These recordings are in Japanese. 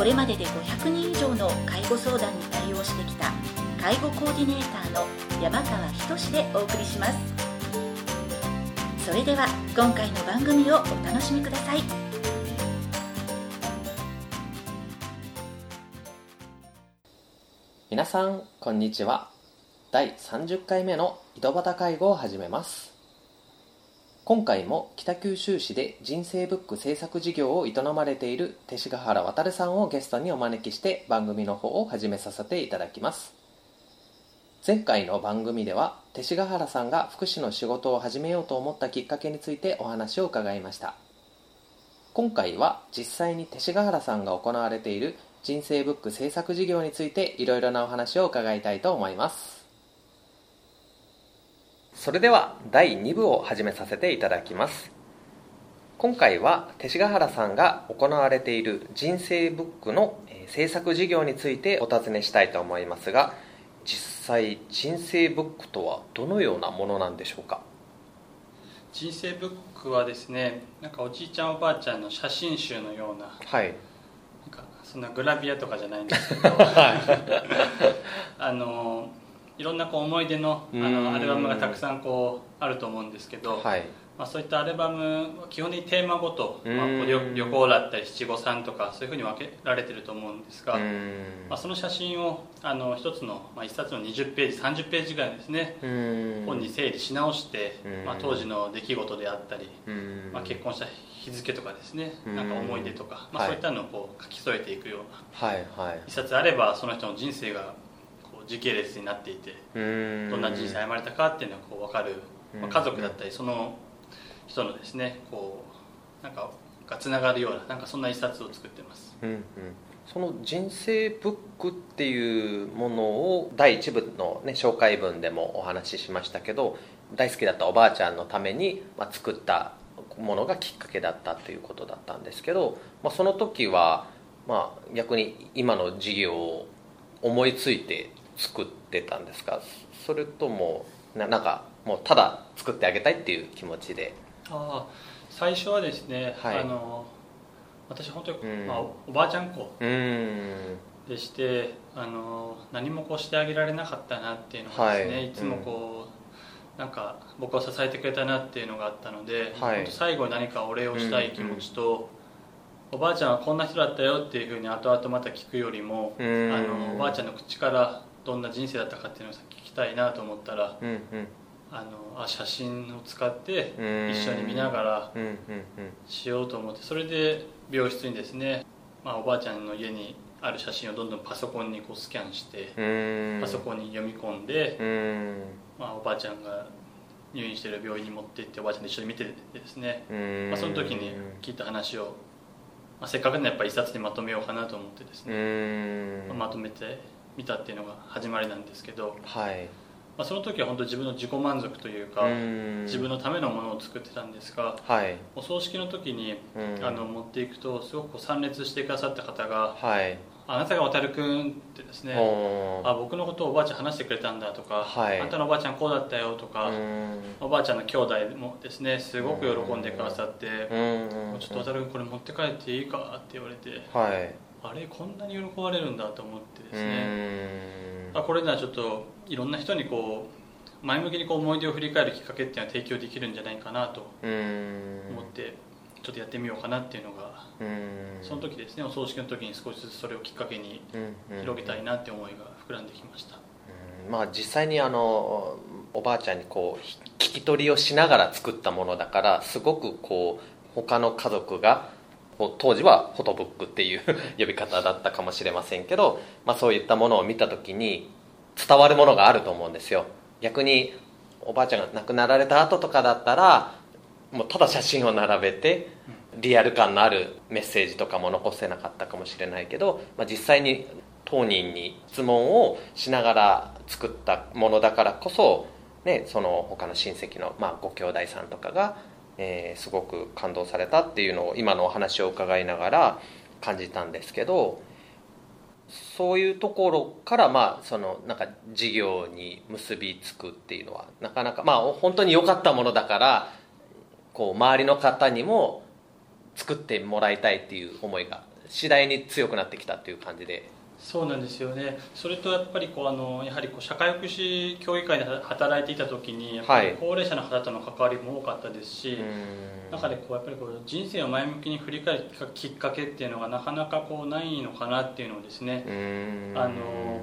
これまでで500人以上の介護相談に対応してきた介護コーディネーターの山川仁でお送りします。それでは今回の番組をお楽しみください。皆さんこんにちは。第30回目の井戸端介護を始めます。今回も北九州市で人生ブック制作事業を営まれている勅使河原渉さんをゲストにお招きして番組の方を始めさせていただきます。前回の番組では勅使河原さんが福祉の仕事を始めようと思ったきっかけについてお話を伺いました。今回は実際に勅使河原さんが行われている人生ブック制作事業についていろいろなお話を伺いたいと思います。それでは第2部を始めさせていただきます。今回は勅使河原さんが行われている人生ブックの制作事業についてお尋ねしたいと思いますが実際人生ブックとはどのようなものなんでしょうか？人生ブックはですねなんかおじいちゃんおばあちゃんの写真集のようなはい。なんかそんなグラビアとかじゃないんですけど あのいろんなこう思い出のあうん。のアルバムがたくさんこうあると思うんですけど、はい。まあ、そういったアルバム基本的にテーマごと、まあ、旅旅行だったり七五三とかそういうふうに分けられてると思うんですが、まあ、その写真をあの一つの、まあ、一冊の20ページ30ページぐらいですね本に整理し直してうん、まあ、当時の出来事であったり、まあ、結婚した日付とかですねうん。なんか思い出とか、まあ、はい。そういったのをこう書き添えていくようなはいはい。一冊あればその人の人生が時系列になっていてどんな人生歩まれたかっていうのがこう分かる、まあ、うん。家族だったりその人のですねこうなんかがつながるようななんかそんな一冊を作ってます。うんうん。その人生ブックっていうものを第1部の、ね、紹介文でもお話ししましたけど大好きだったおばあちゃんのために、まあ、作ったものがきっかけだったということだったんですけど、まあ、その時は、まあ、逆に今の事業を思いついて作ってたんですか？それともななんかもうただ作ってあげたいっていう気持ちで？ああ最初はですね、はい。あの私本当に、うん。まあ、おばあちゃん子でしてあの何もこうしてあげられなかったなっていうのがですね、はい。い、つもこう、なんか僕を支えてくれたなっていうのがあったので、はい。最後に何かお礼をしたい気持ちと、おばあちゃんはこんな人だったよっていうふうに後々また聞くよりも、うーん。あのおばあちゃんの口からどんな人生だったかっていうのを聞きたいなと思ったらうんうん。あのあ写真を使ってうん。一緒に見ながらしようと思ってそれで病室にですね、まあ、おばあちゃんの家にある写真をどんどんパソコンにこうスキャンしてパソコンに読み込んで、まあ、おばあちゃんが入院している病院に持って行っておばあちゃんと一緒に見てですね、まあ、その時に聞いた話を、まあ、せっかくのやっぱ一冊にまとめようかなと思ってですうね、まあまとめてみたっていうのが始まりなんですけど、はい。まあ、その時は本当自分の自己満足というか、自分のためのものを作ってたんですがはい。お葬式の時にうん。あの持っていくとすごく参列してくださった方がはい「あなたが渡るくん」ってですねあ僕のことをおばあちゃん話してくれたんだとか、はい。あんたのおばあちゃんこうだったよとか、おばあちゃんの兄弟もですねすごく喜んでくださってちょっと渡るくんこれ持って帰っていいかって言われてはいあれこんなに喜ばれるんだと思ってうですね。あこれならちょっといろんな人にこう前向きにこう思い出を振り返るきっかけっていうのは提供できるんじゃないかなと思ってちょっとやってみようかなっていうのがその時ですねお葬式の時に少しずつそれをきっかけに広げたいなって思いが膨らんできました。うん。まあ実際にあのおばあちゃんにこう聞き取りをしながら作ったものだからすごくこう他の家族が当時はフォトブックっていう 呼び方だったかもしれませんけど、まあ、そういったものを見た時に伝わるものがあると思うんですよ。逆におばあちゃんが亡くなられた後とかだったらもうただ写真を並べてリアル感のあるメッセージとかも残せなかったかもしれないけど、まあ、実際に当人に質問をしながら作ったものだからこそ、ね、その他の親戚の、まあ、ご兄弟さんとかが、えーすごく感動されたっていうのを今のお話を伺いながら感じたんですけどそういうところからまあそのなんか事業に結びつくっていうのはなかなかまあ本当に良かったものだからこう周りの方にも作ってもらいたいっていう思いが次第に強くなってきたっていう感じでそうなんですよね。それとやっぱりこうあのやはりこう社会福祉協議会で働いていた時にやっぱりはい。高齢者の方との関わりも多かったですし、うん。中でこうやっぱりこう人生を前向きに振り返るきっかけっていうのがなかなかこうないのかなっていうのをですねうん。あの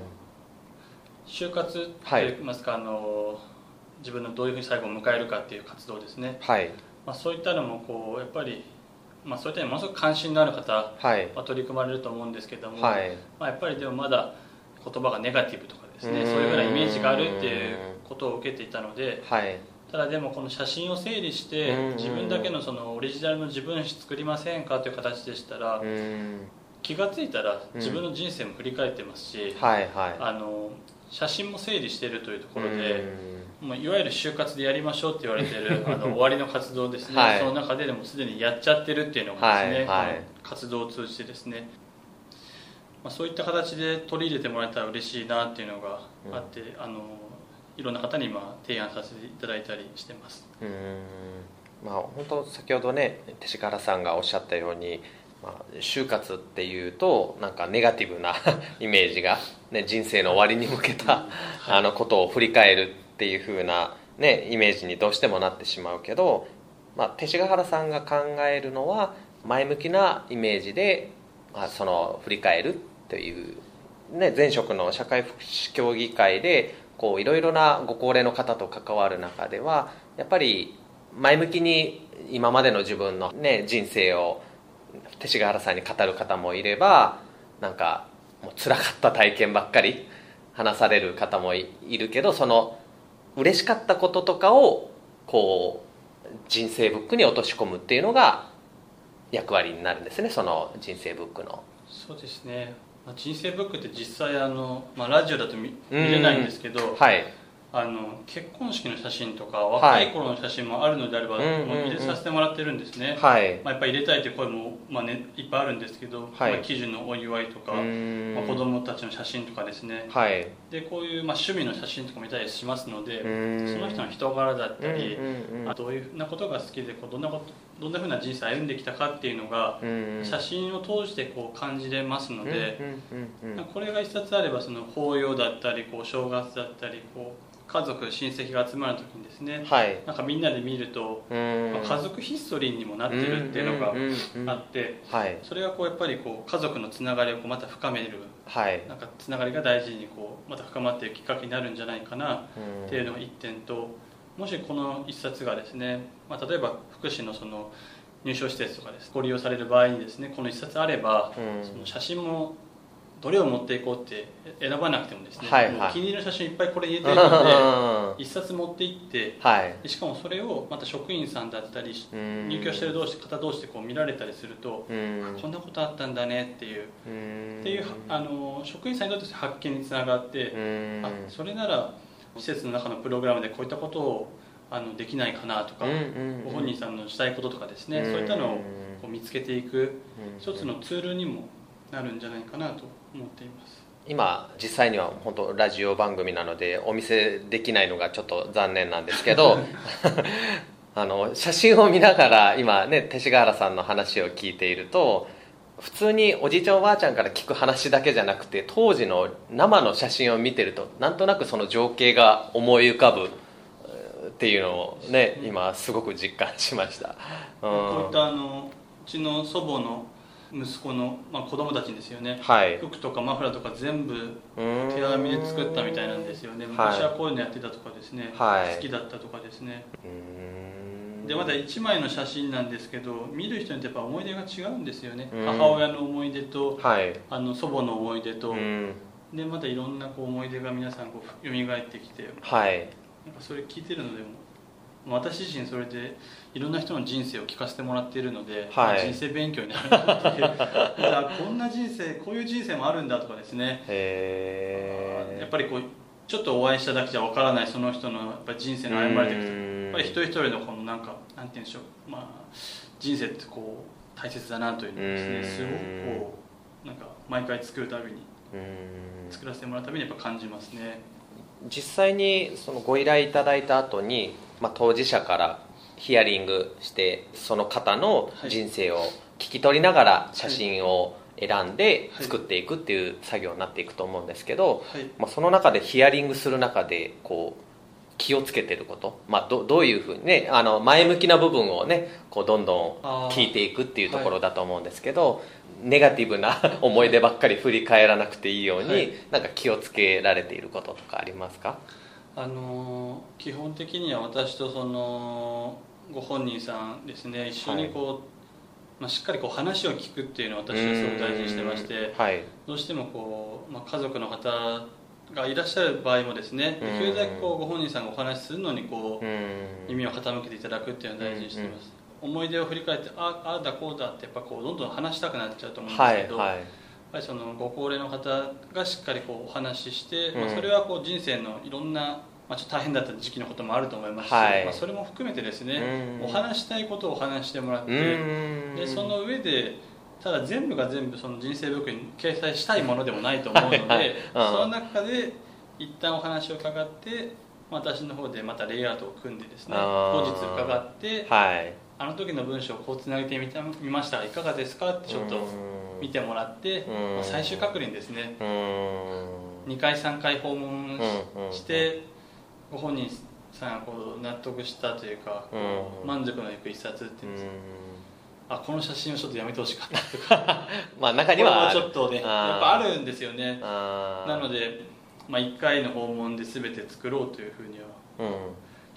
就活とはいいいますか、あの自分のどういうふうに最後を迎えるかっていう活動ですね、はい。まあ、そういったのもこうやっぱり、まあ、そういったものすごく関心のある方は取り組まれると思うんですけども、はい。まあ、やっぱりでもまだ言葉がネガティブとかですねうん。そういうふうなイメージがあるっていうことを受けていたのではい。ただでもこの写真を整理してうん。自分だけのそのオリジナルの自分史作りませんかという形でしたらうん。気がついたらうん自分の人生も振り返ってますしはいはい。あの写真も整理しているというところうでん。もういわゆる就活でやりましょうって言われてる あの終わりの活動ですね、はい。その中ででもすでにやっちゃってるっていうのがですね、はいはい。活動を通じてですね、まあ、そういった形で取り入れてもらえたら嬉しいなっていうのがあって、あのいろんな方に今提案させていただいたりしてます。うん。まあ本当先ほどね勅使原さんがおっしゃったように、まあ、就活っていうとなんかネガティブな イメージが、ね、人生の終わりに向けたあのことを振り返るっていう風なねイメージにどうしてもなってしまうけど、まあ、勅使原さんが考えるのは前向きなイメージで、まあ、その振り返るという、ね、前職の社会福祉協議会でこういろいろなご高齢の方と関わる中ではやっぱり前向きに今までの自分の、ね、人生を勅使原さんに語る方もいればなんかもう辛かった体験ばっかり話される方もいいるけどその嬉しかったこととかをこう人生ブックに落とし込むっていうのが役割になるんですねその人生ブックの。そうですね、まあ、人生ブックって実際あの、まあ、ラジオだと見見れないんですけど、はいあの結婚式の写真とか若い頃の写真もあるのであれば、うんうんうん。もう入れさせてもらってるんですね、はい。まあ、やっぱり入れたいという声も、まあね、いっぱいあるんですけど、はい。まあ、記事のお祝いとか、まあ、子供たちの写真とかですね。はい。でこういう、まあ、趣味の写真とか見たりしますのでその人の人柄だったり、うんうんうん。あどういうふうなことが好きでこうどんなことどんなふうな人生を歩んできたかっていうのが、うん写真を通してこう感じれますので、これが一冊あればその法要だったりこう正月だったりこう家族親戚が集まる時にですね、はい。なんかみんなで見ると、うん。まあ家族ヒストリーにもなってるっていうのがあってはい。それがこうやっぱりこう家族のつながりをこうまた深めるはい。なんかつながりが大事にこうまた深まっていくきっかけになるんじゃないかなっていうのが一点ともしこの一冊がですね、まあ、例えば福祉のその入所施設とかですご利用される場合にですねこの一冊あれば、うん。その写真もどれを持っていこうって選ばなくてもですね、はいはい。気に入りの写真いっぱいこれ入れてるのうで一冊持って行ってはい。でしかもそれをまた職員さんだったりうん。入居してる同士方同士でこう見られたりすると、うん。こんなことあったんだねっていう、うん。っていうあの職員さんにとって発見につながって、うん。あそれなら施設の中のプログラムでこういったことをあのできないかなとか、ご本人さんのしたいこととかですね、うん。そういったのをこう見つけていくうん。一つのツールにもなるんじゃないかなと思っています。今実際には本当ラジオ番組なのでお見せできないのがちょっと残念なんですけど あの写真を見ながら今ね勅使河原さんの話を聞いていると普通におじいちゃんおばあちゃんから聞く話だけじゃなくて当時の生の写真を見てるとなんとなくその情景が思い浮かぶえーっていうのをね今すごく実感しました、うんこういったあのうちの祖母の息子の、まあ、子供たちにですよね。はい。服とかマフラーとか全部手手編みで作ったみたいなんですよね。昔はこういうのやってたとかですね、はい。好きだったとかですね。うん。でまだ1枚の写真なんですけど見る人によってやっぱ思い出が違うんですよね。うん。母親の思い出とはい。あの祖母の思い出と。うん。でまたいろんなこう思い出が皆さんこう蘇ってきて。なんかはいそれ聞いてるのでも私自身それでいろんな人の人生を聞かせてもらっているので、はい。まあ人生勉強になるなっていうあこんな人生こういう人生もあるんだとかですね。やっぱりこうちょっとお会いしただけじゃわからないその人のやっぱり人生の歩まれていくとうん。やっぱり一人一人のこのなんかなんて言うんでしょう、まあ、人生ってこう大切だなというのをですねうんすごくこうなんか毎回作るたびにうん。作らせてもらうたびにやっぱ感じますね。実際にそのご依頼いただいた後に、まあ、当事者からヒアリングしてその方の人生を聞き取りながら写真を選んではい。作っていくっていう作業になっていくと思うんですけど、はい。まあ、その中でヒアリングする中でこう気をつけてること、まあ、どどういうふうにねあの前向きな部分をねこうどんどん聞いていくっていうところだと思うんですけど、ネガティブな 思い出ばっかり振り返らなくていいように、はい。なんか気をつけられていることとかありますか？あの基本的には私とそのご本人さんですね一緒にこう、まあ、しっかりこう話を聞くっていうのを私はすごく大事にしてましてはい。どうしてもこう、まあ、家族の方がいらっしゃる場合もですねできるだけこうご本人さんがお話しするのにこううん。耳を傾けていただくっていうのを大事にしています、思い出を振り返ってあああだこうだってやっぱこうどんどん話したくなっちゃうと思うんですけど、はいぱりそのご高齢の方がしっかりこうお話しして、まあ、うんそれはこう人生のいろんな、まあ、ちょっと大変だった時期のこともあると思いますし、はい。まあ、それも含めてですね、うん。お話したいことをお話してもらって、うん。でその上でただ全部が全部その人生ブックに掲載したいものでもないと思うので、はい。はいうん。その中で一旦お話を伺ってまあ私の方でまたレイアウトを組んでですね後日伺ってはい。あの時の文章をこうつなげてみたみました。がいかがですか？ってちょっと見てもらって、うん。まあ最終確認ですね。うん。2回3回訪問してご本人さんがこう納得したというか、うん。満足のいく一冊っていうんです。かうあこの写真をちょっとやめてほしかったとか。ん まあ中にはちょっとねやっぱあるんですよね。なので、まあ、1回の訪問で全て作ろうというふうにはうん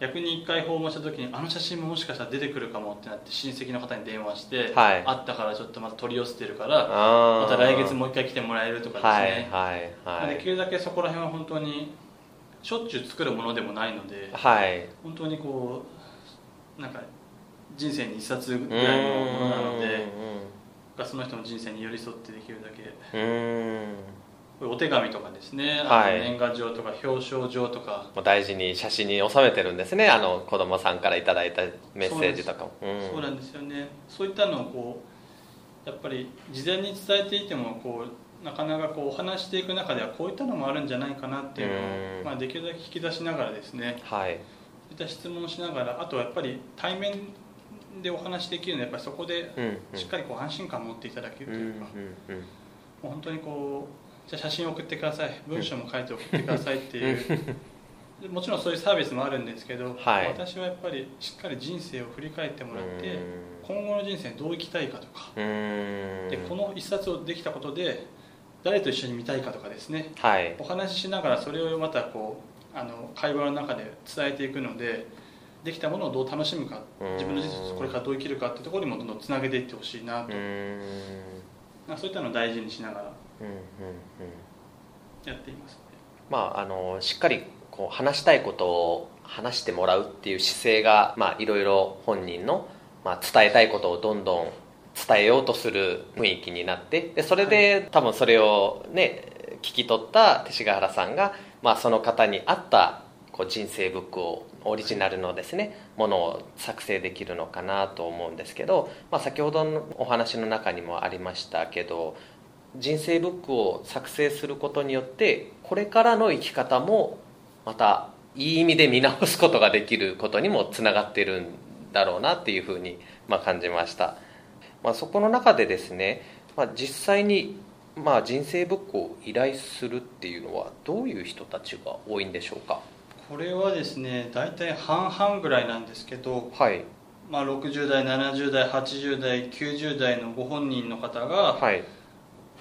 逆に1回訪問した時にあの写真ももしかしたら出てくるかもってなって親戚の方に電話して、はい。あったからちょっとまた取り寄せてるからまた来月もう一回来てもらえるとかですね、はいはいはい。できるだけそこら辺は本当にしょっちゅう作るものでもないのではい。本当にこうなんか人生に一冊ぐらいのものなのでその人の人生に寄り添ってできるだけうんお手紙とかですね、はい。年賀状とか表彰状とか。もう大事に写真に収めてるんですね。あの子供さんからいただいたメッセージとかも。うん。そうなんですよね。そういったのをこうやっぱり事前に伝えていてもこうなかなかこうお話していく中ではこういったのもあるんじゃないかなっていうのをうん。まあ、できるだけ引き出しながらですね。はい。そういった質問をしながらあとはやっぱり対面でお話できるのはやっぱりそこでうんうん。しっかりこう安心感を持っていただけるうんうんというか、うん。もう本当にこうじゃあ写真送ってください。文章も書いて送ってくださいっていう。でもちろんそういうサービスもあるんですけど、はい。私はやっぱりしっかり人生を振り返ってもらってうん。今後の人生どう生きたいかとかうん。でこの一冊をできたことで誰と一緒に見たいかとかですね。はい。お話ししながらそれをまたこうあの会話の中で伝えていくのでできたものをどう楽しむかうん。自分の人生をこれからどう生きるかっていうところにもどんどんつなげていってほしいなと。そういったのを大事にしながらやっていますまああのしっかりこう話したいことを話してもらうっていう姿勢がまあいろいろ本人の、まあ、伝えたいことをどんどん伝えようとする雰囲気になってでそれで、多分それをね聞き取った勅使河原さんが、まあ、その方に合ったこう人生ブックをオリジナルのですねものを作成できるのかなと思うんですけど、まあ、先ほどのお話の中にもありましたけど人生ブックを作成することによってこれからの生き方もまたいい意味で見直すことができることにもつながってるんだろうなっていうふうにまあ感じました、まあ、そこの中でですね、まあ、実際にまあ人生ブックを依頼するっていうのはどういう人たちが多いんでしょうか？これはですね大体半々ぐらいなんですけど、はい。まあ、60代70代80代90代のご本人の方がはい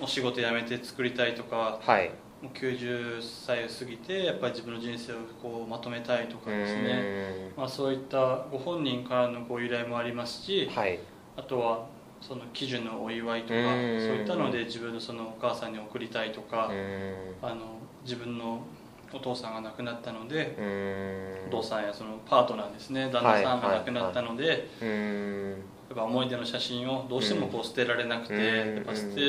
お仕事辞めて作りたいとかはい。もう90歳を過ぎてやっぱり自分の人生をこうまとめたいとかですね、まあ、そういったご本人からのご依頼もありますしはい。あとはその基準のお祝いとかそううんいったので自分のそのお母さんに送りたいとかうん。あの自分のお父さんが亡くなったのでうん。お父さんやそのパートナーですね旦那さんが亡くなったので、うん。やっぱ思い出の写真をどうしてもこう捨てられなくて、うん。やっぱ捨て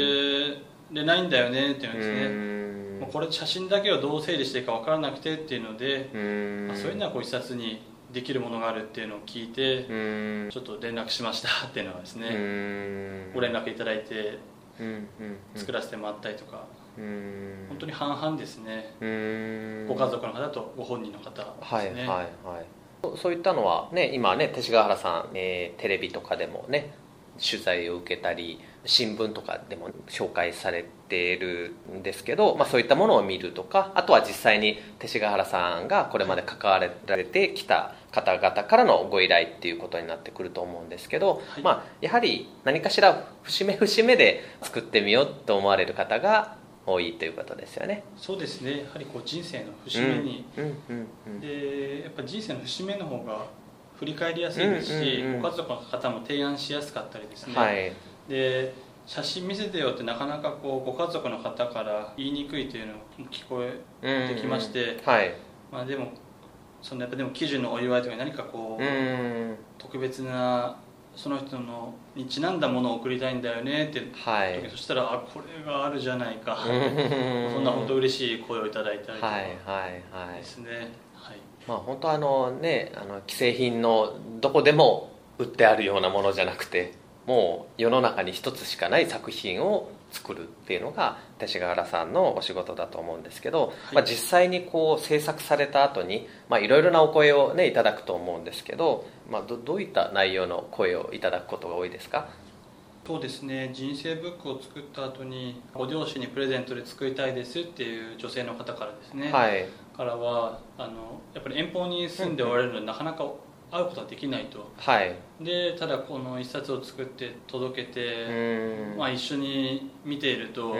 れないんだよねっていうんですね、うん。もうこれ写真だけをどう整理していいか分からなくてっていうので、うん。まあ、そういうのはこう一冊にできるものがあるっていうのを聞いて、うん。ちょっと連絡しましたっていうのはですね、うん。ご連絡いただいて作らせてもらったりとか、うん。本当に半々ですね、うん。ご家族の方とご本人の方ですね、はいはいはいそそういったのはね今ね勅使川原さん、えーテレビとかでもね取材を受けたり新聞とかでも紹介されているんですけど、まあ、そういったものを見るとかあとは実際に勅使川原さんがこれまで関わられてきた方々からのご依頼っていうことになってくると思うんですけど、はい。まあ、やはり何かしら節目節目で作ってみようと思われる方が多いということですよね。そうですね。やはりこう人生の節目に、でやっぱ人生の節目の方が振り返りやすいですし、ご家族の方も提案しやすかったりですね、はい。で写真見せてよってなかなかこうご家族の方から言いにくいというのも聞こえてきまして、はい。まあ、でもそのやっぱでも喜寿のお祝いとか何かこう、うん。特別なその人のにちなんだものを送りたいんだよねってはい。そしたらあこれがあるじゃないか、そそんな本当嬉しい声をいただいたりとか。はいはいはい。ですね、はい。まあ本当あのねあの既製品のどこでも売ってあるようなものじゃなくてもう世の中に一つしかない作品を作るっていうのが勅使河原さんのお仕事だと思うんですけど、い。まあ、実際にこう制作された後にまあいろいろなお声をねいただくと思うんですけど、まあ、どどういった内容の声をいただくことが多いですか？そうですね。人生ブックを作った後にご両親にプレゼントで作りたいですっていう女性の方からですね、はい。からはあのやっぱり遠方に住んでおられるのでなかなか会うことはできないと。はい。でただこの一冊を作って届けうて、まあ、一緒に見ていると、ん。もう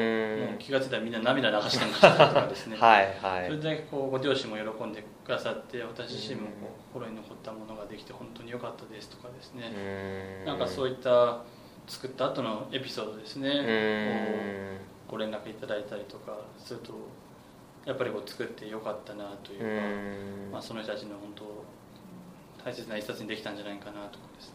気が付いたらみんな涙流してましたとかですね、はいはい。それだけこうご両親も喜んでくださって私自身もこう心に残ったものができて本当に良かったですとかですね、なんかそういいった作った後のエピソードですね、ご連絡いただいたりとかするとやっぱりこう作ってよかったなといううか、まあ、その人たちの本当大切な一冊にできたんじゃないかなとかですね。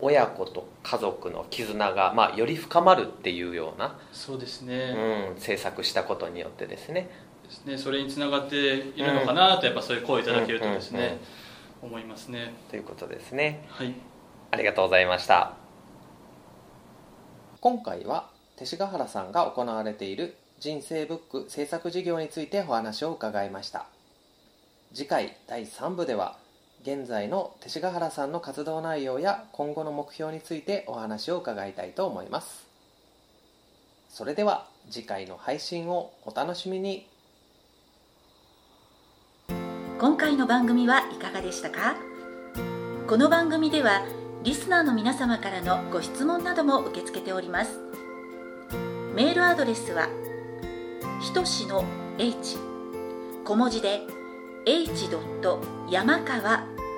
親子と家族の絆が、まあ、より深まるっていうような、そうですね,、うん、制作したことによってですね。ですね。それにつながっているのかなとやっぱそういう声をいただけるとですね、うんうんうん思いますね。ということですね。はい。ありがとうございました。今回は勅使河原さんが行われている人生ブック制作事業についてお話を伺いました。次回第3部では現在の勅使河原さんの活動内容や今後の目標についてお話を伺いたいと思います。それでは次回の配信をお楽しみに。今回の番組はいかがでしたか？この番組ではリスナーの皆様からのご質問なども受け付けております。メールアドレスはひとしの h 小文字で h. 山川